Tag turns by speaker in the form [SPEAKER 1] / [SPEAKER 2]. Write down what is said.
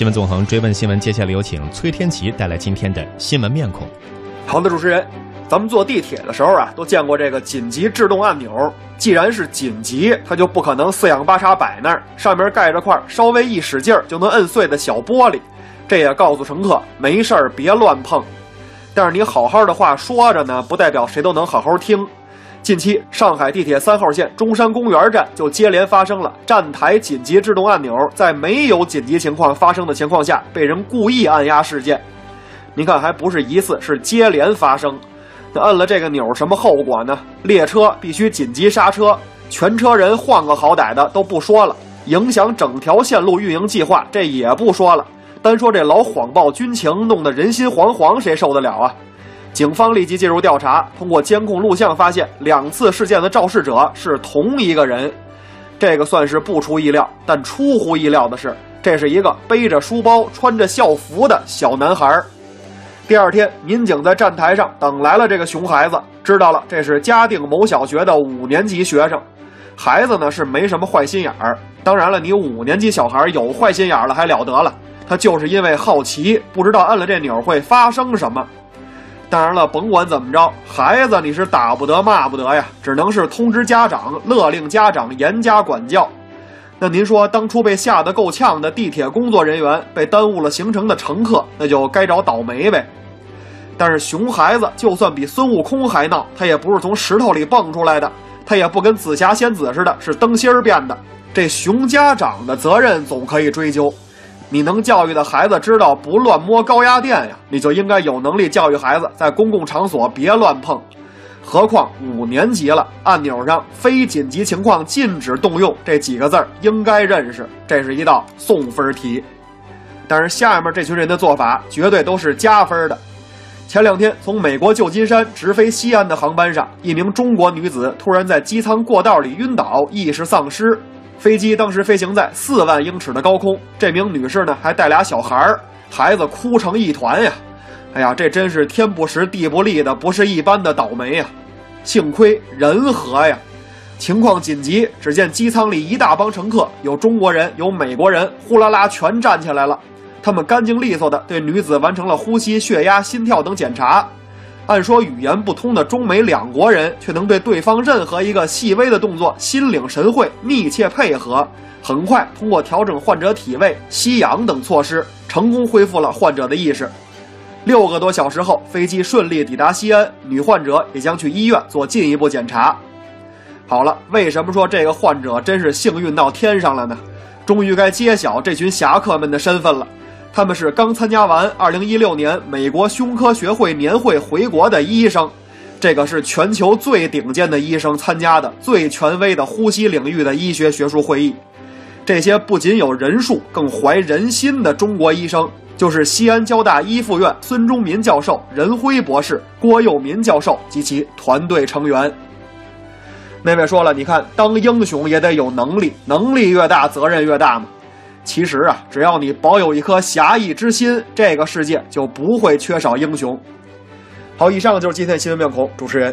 [SPEAKER 1] 新闻纵横追问新闻，接下来有请崔天琪带来今天的新闻面孔。
[SPEAKER 2] 好的，主持人，咱们坐地铁的时候啊，都见过这个紧急制动按钮。既然是紧急，它就不可能四仰八叉摆那儿，上面盖着块稍微一使劲儿就能摁碎的小玻璃。这也告诉乘客没事儿别乱碰。但是你好好的话说着呢，不代表谁都能好好听。近期，上海地铁三号线中山公园站就接连发生了站台紧急制动按钮在没有紧急情况发生的情况下被人故意按压事件。您看，还不是一次，是接连发生。那按了这个钮，什么后果呢？列车必须紧急刹车，全车人换个好歹的都不说了，影响整条线路运营计划，这也不说了。单说这老谎报军情，弄得人心惶惶，谁受得了啊？警方立即介入调查，通过监控录像发现，两次事件的肇事者是同一个人。这个算是不出意料，但出乎意料的是，这是一个背着书包、穿着校服的小男孩。第二天，民警在站台上等来了这个熊孩子，知道了这是嘉定某小学的五年级学生。孩子呢是没什么坏心眼儿，当然了，你五年级小孩有坏心眼儿了还了得了？他就是因为好奇，不知道按了这钮会发生什么。当然了，甭管怎么着，孩子你是打不得、骂不得呀，只能是通知家长，勒令家长严加管教。那您说，当初被吓得够呛的地铁工作人员，被耽误了行程的乘客，那就该找倒霉呗。但是熊孩子就算比孙悟空还闹，他也不是从石头里蹦出来的，他也不跟紫霞仙子似的，是灯芯儿变的。这熊家长的责任总可以追究。你能教育的孩子知道不乱摸高压电呀，你就应该有能力教育孩子在公共场所别乱碰。何况五年级了，按钮上“非紧急情况禁止动用”这几个字儿应该认识，这是一道送分题。但是下面这群人的做法绝对都是加分的。前两天从美国旧金山直飞西安的航班上，一名中国女子突然在机舱过道里晕倒，意识丧失。飞机当时飞行在四万英尺的高空，这名女士呢还带俩小孩儿，孩子哭成一团呀！哎呀，这真是天不时地不利的，不是一般的倒霉呀！幸亏人和呀！情况紧急，只见机舱里一大帮乘客，有中国人，有美国人，呼啦啦全站起来了。他们干净利索的对女子完成了呼吸、血压、心跳等检查。按说语言不通的中美两国人，却能对对方任何一个细微的动作心领神会，密切配合。很快，通过调整患者体位、吸氧等措施，成功恢复了患者的意识。六个多小时后，飞机顺利抵达西安，女患者也将去医院做进一步检查。好了，为什么说这个患者真是幸运到天上了呢？终于该揭晓这群侠客们的身份了。他们是刚参加完2016年美国胸科学会年会回国的医生，这个是全球最顶尖的医生参加的最权威的呼吸领域的医学学术会议。这些不仅有人数，更怀人心的中国医生，就是西安交大一附院孙忠民教授、任辉博士、郭佑民教授及其团队成员。那位说了，你看，当英雄也得有能力，能力越大，责任越大嘛。其实啊，只要你保有一颗侠义之心，这个世界就不会缺少英雄。好，以上就是今天的新闻面孔，主持人。